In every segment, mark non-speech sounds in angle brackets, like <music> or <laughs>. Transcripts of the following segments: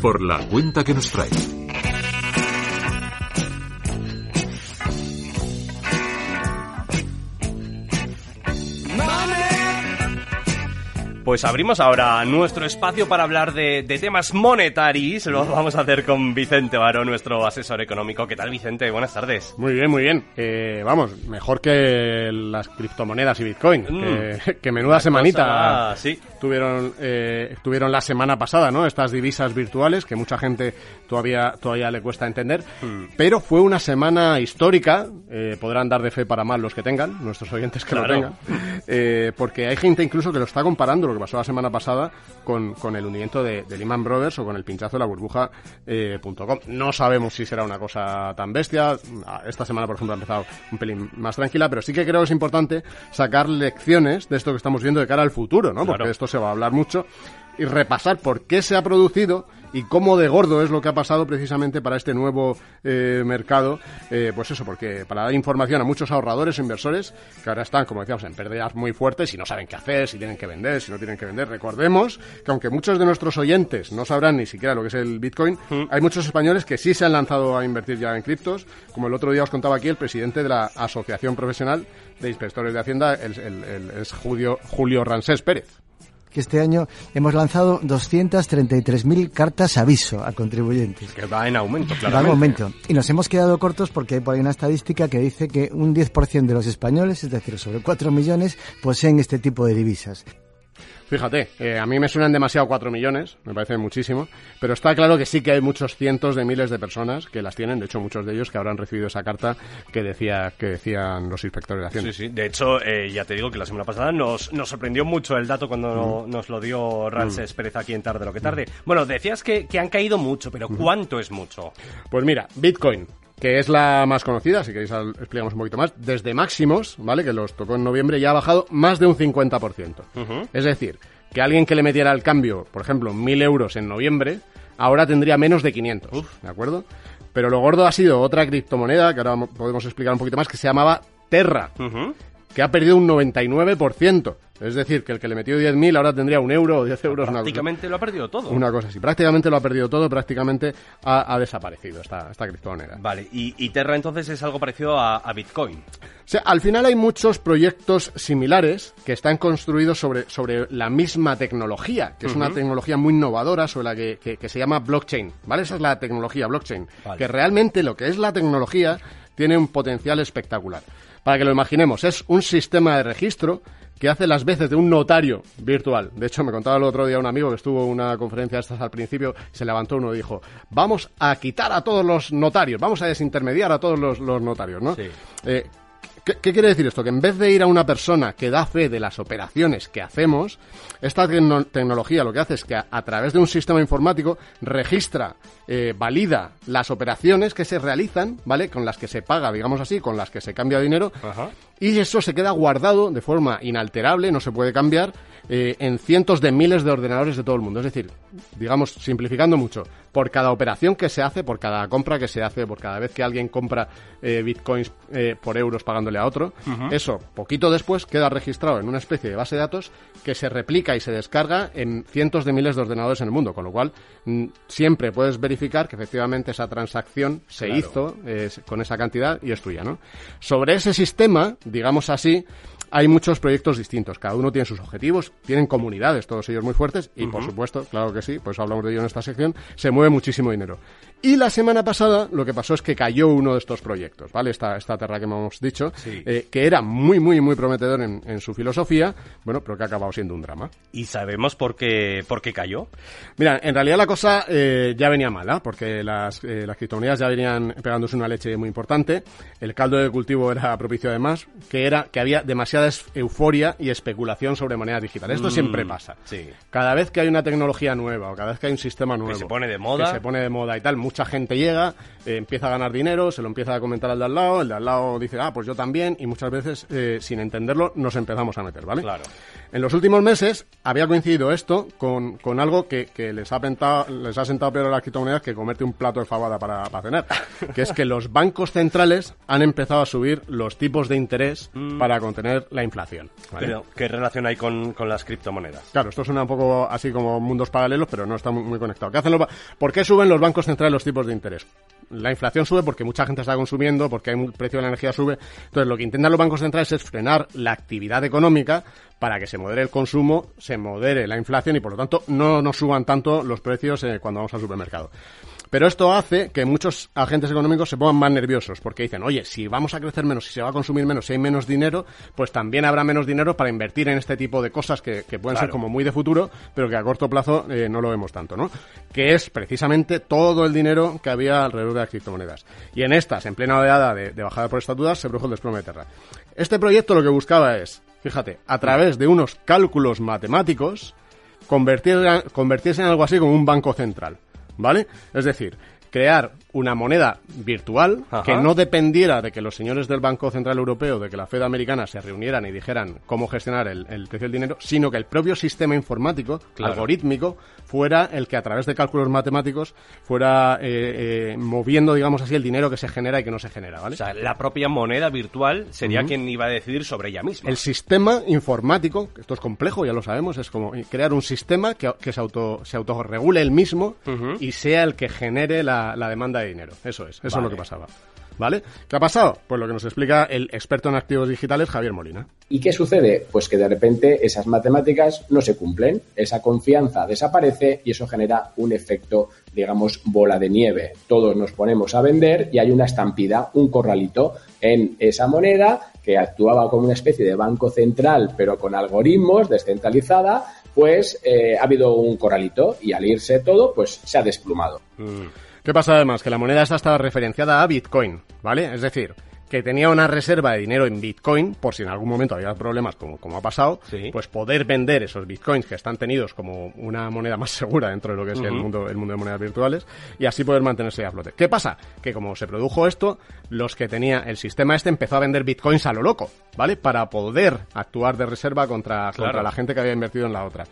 Por la cuenta que nos trae. Pues abrimos ahora nuestro espacio para hablar de, temas monetarios. Lo vamos a hacer con Vicente Baro, nuestro asesor económico. ¿Qué tal, Vicente? Buenas tardes. Muy bien, muy bien. Eh, vamos, mejor que las criptomonedas y Bitcoin. Que, mm. menuda semanita sí. tuvieron, eh, tuvieron la semana pasada, ¿no? Estas divisas virtuales que mucha gente todavía, todavía le cuesta entender. Mm. Pero fue una semana histórica. Eh, podrán dar de fe para mal los que tengan, nuestros oyentes que lo tengan. porque hay gente incluso que lo está comparando lo que pasó la semana pasada con, con el hundimiento de, Lehman Brothers o con el pinchazo de la burbuja.com. Eh, no sabemos si será una cosa tan bestia. Esta semana, por ejemplo, ha empezado un pelín más tranquila, pero sí que creo que es importante sacar lecciones de esto que estamos viendo de cara al futuro, ¿no? Porque esto se va a hablar mucho y repasar por qué se ha producido y cómo de gordo es lo que ha pasado precisamente para este nuevo eh, mercado. Eh, pues eso, porque para dar información a muchos ahorradores e inversores que ahora están, como decíamos, en pérdidas muy fuertes y no saben qué hacer, si tienen que vender, si no tienen que vender. Recordemos que aunque muchos de nuestros oyentes no sabrán ni siquiera lo que es el Bitcoin, mm. hay muchos españoles que sí se han lanzado a invertir ya en criptos. Como el otro día os contaba aquí, el presidente de la Asociación Profesional de Inspectores de Hacienda es Julio, Julio Ransés Pérez que este año hemos lanzado 233.000 cartas aviso a contribuyentes. Que va en aumento, claro. Va en aumento. Y nos hemos quedado cortos porque hay por ahí una estadística que dice que un 10% de los españoles, es decir, sobre 4 millones, poseen este tipo de divisas. Fíjate, eh, a mí me suenan demasiado 4 millones, me parece muchísimo, pero está claro que sí que hay muchos cientos de miles de personas que las tienen, de hecho muchos de ellos que habrán recibido esa carta que decía que decían los inspectores de Hacienda. Sí, sí, de hecho eh, ya te digo que la semana pasada nos, nos sorprendió mucho el dato cuando mm. nos lo dio Rances mm. Pérez aquí en Tarde lo que Tarde. Bueno, decías que, que han caído mucho, pero ¿cuánto es mucho? Pues mira, Bitcoin, que es la más conocida, si queréis explicamos un poquito más, desde máximos, ¿vale? Que los tocó en noviembre, ya ha bajado más de un 50%. Es decir, que alguien que le metiera al cambio, por ejemplo, 1.000 euros en noviembre, ahora tendría menos de 500, ¿de acuerdo? Pero lo gordo ha sido otra criptomoneda, que ahora podemos explicar un poquito más, que se llamaba Terra, que ha perdido un 99%. Es decir, que el que le metió 10.000 ahora tendría un euro o 10 euros. Prácticamente lo ha perdido todo. Una cosa así. Prácticamente lo ha perdido todo, prácticamente ha, desaparecido esta, esta criptomoneda. Vale, y, Terra entonces es algo parecido a, Bitcoin. O sea, al final hay muchos proyectos similares que están construidos sobre, sobre la misma tecnología, que es una tecnología muy innovadora sobre la que, que, se llama blockchain. ¿Vale? Esa es la tecnología blockchain. Que realmente lo que es la tecnología tiene un potencial espectacular. Para que lo imaginemos, es un sistema de registro que hace las veces de un notario virtual. De hecho, me contaba el otro día un amigo que estuvo en una conferencia de estas al principio, se levantó uno y dijo, vamos a quitar a todos los notarios, vamos a desintermediar a todos los, notarios, ¿no? Eh, ¿Qué, quiere decir esto? Que en vez de ir a una persona que da fe de las operaciones que hacemos, esta tecnología lo que hace es que a, través de un sistema informático registra, eh, valida las operaciones que se realizan, ¿vale? Con las que se paga, digamos así, con las que se cambia dinero, y eso se queda guardado de forma inalterable, no se puede cambiar, eh, en cientos de miles de ordenadores de todo el mundo. Es decir, digamos, simplificando mucho, por cada operación que se hace, por cada compra que se hace, por cada vez que alguien compra eh, bitcoins eh, por euros pagándole a otro, eso poquito después queda registrado en una especie de base de datos que se replica y se descarga en cientos de miles de ordenadores en el mundo, con lo cual mm, siempre puedes verificar que efectivamente esa transacción se hizo con esa cantidad y es tuya, ¿no? Sobre ese sistema, digamos así, hay muchos proyectos distintos, cada uno tiene sus objetivos, tienen comunidades, todos ellos muy fuertes, y por supuesto, claro que sí, pues hablamos de ello en esta sección, se mueve muchísimo dinero. Y la semana pasada lo que pasó es que cayó uno de estos proyectos, ¿vale? Esta, esta terra que hemos dicho, eh, que era muy, muy, muy prometedor en, su filosofía, bueno, pero que ha acabado siendo un drama. ¿Y sabemos por qué, por qué cayó? Mira, en realidad la cosa eh, ya venía mala, porque las, eh, las criptomonedas ya venían pegándose una leche muy importante, el caldo de cultivo era propicio además, que era que había demasiada euforia y especulación sobre monedas digitales. Esto siempre mm, pasa. Sí. Cada vez que hay una tecnología nueva o cada vez que hay un sistema nuevo... Que se pone de moda. Que se pone de moda y tal, mucha gente llega, eh, empieza a ganar dinero, se lo empieza a comentar al de al lado, el de al lado dice, ah, pues yo también, y muchas veces, eh, sin entenderlo, nos empezamos a meter, ¿vale? Claro. En los últimos meses había coincidido esto con, con algo que, que les, ha pentado, les ha sentado peor a las criptomonedas que comerte un plato de fabada para, para cenar, <laughs> que es que los bancos centrales han empezado a subir los tipos de interés mm. para contener la inflación. Pero, ¿qué relación hay con, con, las criptomonedas? Claro, esto suena un poco así como mundos paralelos, pero no está muy, muy conectado. ¿Qué hacen los ¿Por qué suben los bancos centrales los tipos de interés? La inflación sube porque mucha gente está consumiendo, porque el precio de la energía sube. Entonces, lo que intentan los bancos centrales es frenar la actividad económica para que se modere el consumo, se modere la inflación y, por lo tanto, no nos suban tanto los precios eh, cuando vamos al supermercado. Pero esto hace que muchos agentes económicos se pongan más nerviosos porque dicen, oye, si vamos a crecer menos, si se va a consumir menos, si hay menos dinero, pues también habrá menos dinero para invertir en este tipo de cosas que, pueden ser como muy de futuro, pero que a corto plazo eh, no lo vemos tanto, ¿no? Que es precisamente todo el dinero que había alrededor de las criptomonedas. Y en estas, en plena oleada de, bajada por estatudas, se produjo el desplome de Terra. Este proyecto lo que buscaba es, fíjate, a través de unos cálculos matemáticos, convertirse en algo así como un banco central. ¿vale? Es decir, crear una moneda virtual que no dependiera de que los señores del Banco Central Europeo, de que la Fed americana se reunieran y dijeran cómo gestionar el, precio del dinero, sino que el propio sistema informático, algorítmico, fuera el que a través de cálculos matemáticos fuera eh, eh, moviendo, digamos así, el dinero que se genera y que no se genera, ¿vale? O sea, la propia moneda virtual sería quien iba a decidir sobre ella misma. El sistema informático, esto es complejo, ya lo sabemos, es como crear un sistema que, se, auto, se autorregule el mismo y sea el que genere la demanda de dinero. Eso es, eso es lo que pasaba. ¿Vale? ¿Qué ha pasado? Pues lo que nos explica el experto en activos digitales, Javier Molina. ¿Y qué sucede? Pues que de repente esas matemáticas no se cumplen, esa confianza desaparece y eso genera un efecto, digamos, bola de nieve. Todos nos ponemos a vender y hay una estampida, un corralito en esa moneda que actuaba como una especie de banco central, pero con algoritmos, descentralizada, pues eh, ha habido un corralito y al irse todo, pues se ha desplumado. Mm. ¿Qué pasa además? Que la moneda esta estaba referenciada a Bitcoin, ¿vale? Es decir, que tenía una reserva de dinero en Bitcoin, por si en algún momento había problemas como, como ha pasado, pues poder vender esos Bitcoins que están tenidos como una moneda más segura dentro de lo que es el, mundo, el mundo de monedas virtuales y así poder mantenerse a flote. ¿Qué pasa? Que como se produjo esto, los que tenía el sistema este empezó a vender Bitcoins a lo loco, ¿vale? Para poder actuar de reserva contra, contra la gente que había invertido en la otra.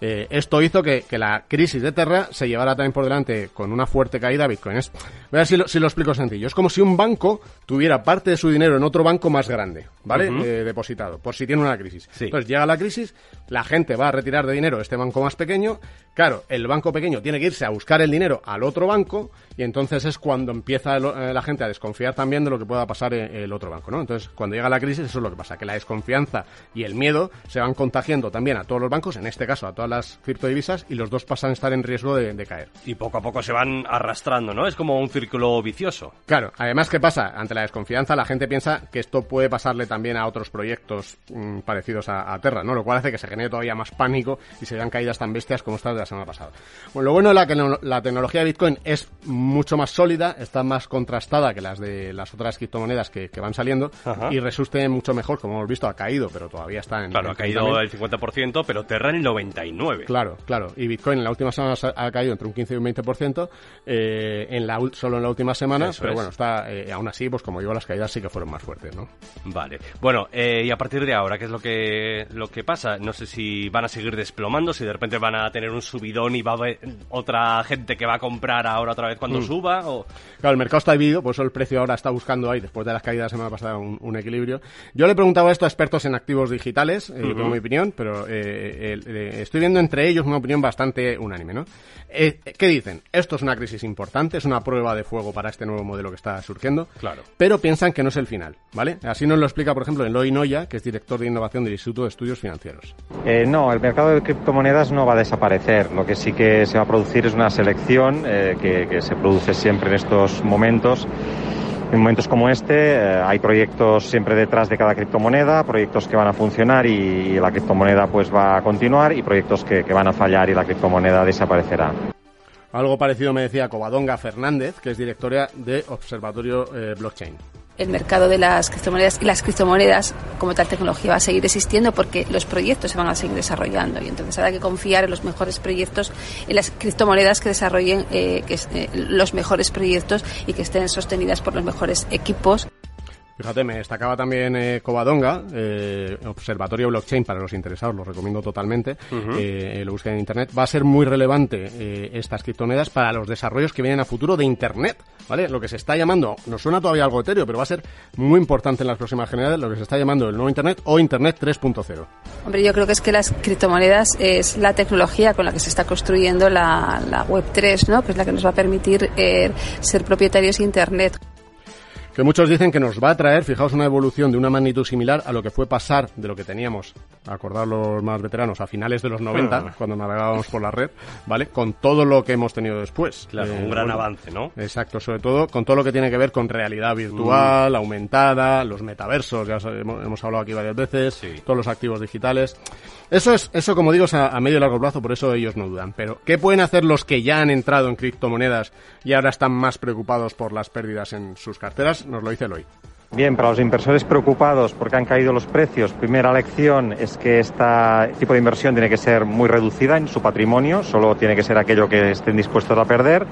Eh, esto hizo que, que, la crisis de Terra se llevara también por delante con una fuerte caída a Bitcoin. voy a ver si lo, si lo explico sencillo. Es como si un banco tuviera parte de su dinero en otro banco más grande, ¿vale? Eh, depositado, por si tiene una crisis. Entonces llega la crisis, la gente va a retirar de dinero este banco más pequeño, claro, el banco pequeño tiene que irse a buscar el dinero al otro banco y entonces es cuando empieza eh, la gente a desconfiar también de lo que pueda pasar en el otro banco, ¿no? Entonces, cuando llega la crisis, eso es lo que pasa, que la desconfianza y el miedo se van contagiando también a todos los bancos, en este caso a todas las criptodivisas, y los dos pasan a estar en riesgo de, de caer. Y poco a poco se van arrastrando, ¿no? Es como un círculo vicioso. Claro, además, ¿qué pasa? Ante la desconfianza, la gente piensa que esto puede pasarle también a otros proyectos mm, parecidos a, Terra, ¿no? Lo cual hace que se genere todavía más pánico y se vean caídas tan bestias como estas de la semana pasada. Bueno, lo bueno de la, que la tecnología de Bitcoin es mucho más sólida, está más contrastada que las de las otras criptomonedas que, van saliendo y resulte mucho mejor, como hemos visto, ha caído, pero todavía está en... Claro, ha caído el 50%, pero Terra el 99%. Claro, claro. Y Bitcoin en la última semana ha caído entre un 15 y un 20%, eh, en la, solo en la última semana, pero bueno, está eh, aún así, pues como digo, las caídas sí que fueron más fuertes, ¿no? Vale. Bueno, eh, y a partir de ahora, ¿qué es lo que, lo que pasa? No sé si van a seguir desplomando, si de repente van a tener un subidón y va a haber otra gente que va a comprar ahora otra vez cuando mm. suba. O... Claro, el mercado está dividido, por eso el precio ahora está buscando ahí, después de las caídas de la semana pasada, un, equilibrio. Yo le he preguntado esto a expertos en activos digitales, eh, tengo mi opinión, pero eh, estoy viendo entre ellos una opinión bastante unánime, ¿no? ¿Qué dicen? Esto es una crisis importante, es una prueba de fuego para este nuevo modelo que está surgiendo. Claro. Pero piensan piensan que no es el final, ¿vale? Así nos lo explica, por ejemplo, Eloy Noya, que es director de innovación del Instituto de Estudios Financieros. Eh, no, el mercado de criptomonedas no va a desaparecer. Lo que sí que se va a producir es una selección eh, que, que, se produce siempre en estos momentos. En momentos como este eh, hay proyectos siempre detrás de cada criptomoneda, proyectos que van a funcionar y, y la criptomoneda pues va a continuar y proyectos que, que van a fallar y la criptomoneda desaparecerá. Algo parecido me decía Covadonga Fernández, que es directora de Observatorio eh, Blockchain. El mercado de las criptomonedas y las criptomonedas como tal tecnología va a seguir existiendo porque los proyectos se van a seguir desarrollando y entonces habrá que confiar en los mejores proyectos, en las criptomonedas que desarrollen eh, que, eh, los mejores proyectos y que estén sostenidas por los mejores equipos. Fíjate, me destacaba también eh, Covadonga, eh, Observatorio Blockchain para los interesados, lo recomiendo totalmente, uh -huh. eh, lo busquen en Internet. Va a ser muy relevante eh, estas criptomonedas para los desarrollos que vienen a futuro de Internet, ¿vale? Lo que se está llamando, nos suena todavía algo etéreo, pero va a ser muy importante en las próximas generaciones, lo que se está llamando el nuevo Internet o Internet 3.0. Hombre, yo creo que es que las criptomonedas es la tecnología con la que se está construyendo la, la Web 3, ¿no? Que es la que nos va a permitir eh, ser propietarios de Internet que muchos dicen que nos va a traer, fijaos, una evolución de una magnitud similar a lo que fue pasar de lo que teníamos, acordar los más veteranos, a finales de los 90, ah. cuando navegábamos por la red, ¿vale? Con todo lo que hemos tenido después. Claro, eh, un gran bueno, avance, ¿no? Exacto, sobre todo con todo lo que tiene que ver con realidad virtual, mm. aumentada, los metaversos, ya hemos, hemos, hablado aquí varias veces, sí. todos los activos digitales. Eso es, eso como digo, es a, a, medio y largo plazo, por eso ellos no dudan. Pero, ¿qué pueden hacer los que ya han entrado en criptomonedas y ahora están más preocupados por las pérdidas en sus carteras? Nos lo dice Eloy. Bien, para los inversores preocupados porque han caído los precios, primera lección es que este tipo de inversión tiene que ser muy reducida en su patrimonio, solo tiene que ser aquello que estén dispuestos a perder.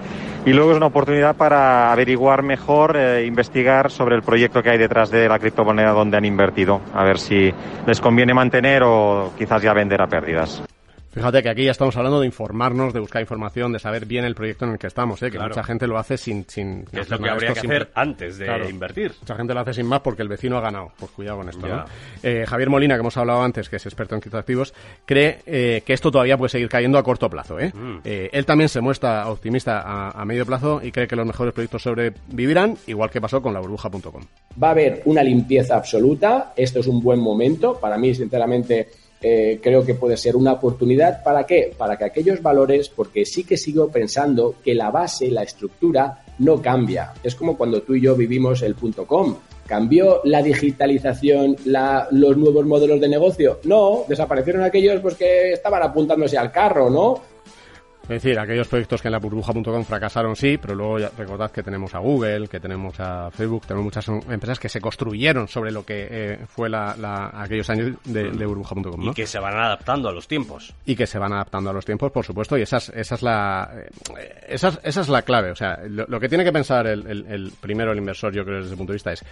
Y luego es una oportunidad para averiguar mejor, eh, investigar sobre el proyecto que hay detrás de la criptomoneda donde han invertido, a ver si les conviene mantener o quizás ya vender a pérdidas. Fíjate que aquí ya estamos hablando de informarnos, de buscar información, de saber bien el proyecto en el que estamos, ¿eh? que claro. mucha gente lo hace sin... sin es lo que habría que hacer antes de claro. invertir. Mucha gente lo hace sin más porque el vecino ha ganado. Pues cuidado con esto, ¿no? eh, Javier Molina, que hemos hablado antes, que es experto en criptoactivos, cree eh, que esto todavía puede seguir cayendo a corto plazo. ¿eh? Mm. él también se muestra optimista a, a, medio plazo y cree que los mejores proyectos sobrevivirán, igual que pasó con la burbuja.com. Va a haber una limpieza absoluta, esto es un buen momento, para mí, sinceramente eh, creo que puede ser una oportunidad. ¿Para qué? Para que aquellos valores, porque sí que sigo pensando que la base, la estructura, no cambia. Es como cuando tú y yo vivimos el punto com. ¿Cambió la digitalización, la, los nuevos modelos de negocio? No, desaparecieron aquellos pues, que estaban apuntándose al carro, ¿no? Es decir, aquellos proyectos que en la burbuja.com fracasaron sí, pero luego ya recordad que tenemos a Google, que tenemos a Facebook, tenemos muchas empresas que se construyeron sobre lo que eh, fue la, la, aquellos años de, de burbuja.com. ¿no? Y que se van adaptando a los tiempos. Y que se van adaptando a los tiempos, por supuesto, y esa es, esa es, la, eh, esa es, esa es la clave. O sea, lo, lo que tiene que pensar el, el, el, primero el inversor, yo creo, desde ese punto de vista, es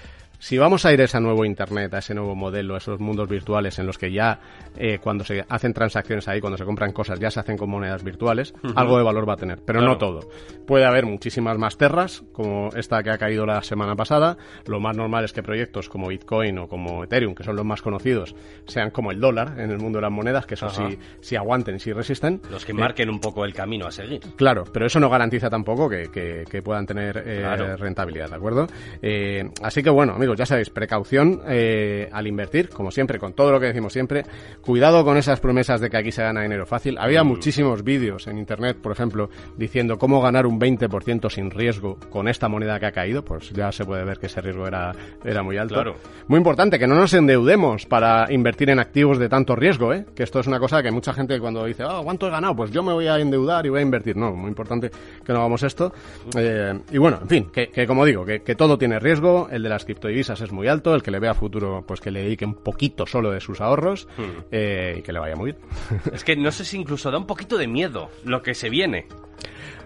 si vamos a ir a ese nuevo Internet, a ese nuevo modelo, a esos mundos virtuales en los que ya eh, cuando se hacen transacciones ahí, cuando se compran cosas, ya se hacen con monedas virtuales. Algo de valor va a tener, pero claro. no todo. Puede haber muchísimas más terras, como esta que ha caído la semana pasada. Lo más normal es que proyectos como Bitcoin o como Ethereum, que son los más conocidos, sean como el dólar en el mundo de las monedas, que eso sí, sí aguanten, sí resisten. Los que marquen un poco el camino a seguir. Claro, pero eso no garantiza tampoco que, que, que puedan tener eh, claro. rentabilidad, ¿de acuerdo? Eh, así que bueno, amigos, ya sabéis, precaución eh, al invertir, como siempre, con todo lo que decimos siempre. Cuidado con esas promesas de que aquí se gana dinero fácil. Había mm. muchísimos vídeos en internet, por ejemplo, diciendo cómo ganar un 20% sin riesgo con esta moneda que ha caído, pues ya se puede ver que ese riesgo era, era muy alto. Claro. Muy importante, que no nos endeudemos para invertir en activos de tanto riesgo, ¿eh? que esto es una cosa que mucha gente cuando dice, oh, ¿cuánto he ganado? Pues yo me voy a endeudar y voy a invertir. No, muy importante que no hagamos esto. Eh, y bueno, en fin, que, que como digo, que, que, todo tiene riesgo, el de las criptodivisas es muy alto, el que le vea futuro, pues que le dedique un poquito solo de sus ahorros hmm. eh, y que le vaya muy bien. es que no sé si incluso da un poquito de miedo lo que se viene.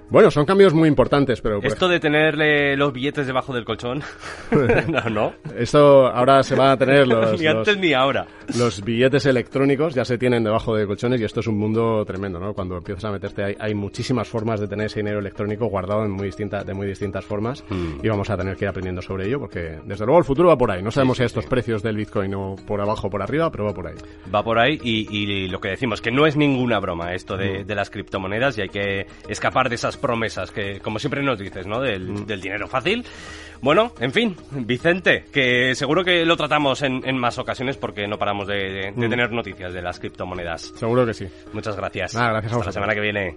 Bueno, son cambios muy importantes, pero... Esto de tenerle los billetes debajo del colchón... <laughs> no, no. Esto ahora se van a tener los... <laughs> ni antes los, ni ahora. Los billetes electrónicos ya se tienen debajo de colchones y esto es un mundo tremendo, ¿no? Cuando empiezas a meterte hay, hay muchísimas formas de tener ese dinero electrónico guardado en muy distinta, de muy distintas formas mm. y vamos a tener que ir aprendiendo sobre ello porque desde luego el futuro va por ahí. No sabemos sí, sí, si estos sí. precios del Bitcoin o por abajo o por arriba, pero va por ahí. Va por ahí y, y lo que decimos, que no es ninguna broma esto de, mm. de las criptomonedas y hay que escapar de esas esas promesas que, como siempre nos dices, ¿no? Del, del dinero fácil. Bueno, en fin, Vicente, que seguro que lo tratamos en, en más ocasiones porque no paramos de, de- de tener noticias de las criptomonedas. Seguro que sí. Muchas gracias. Nada, gracias a Hasta la semana que viene.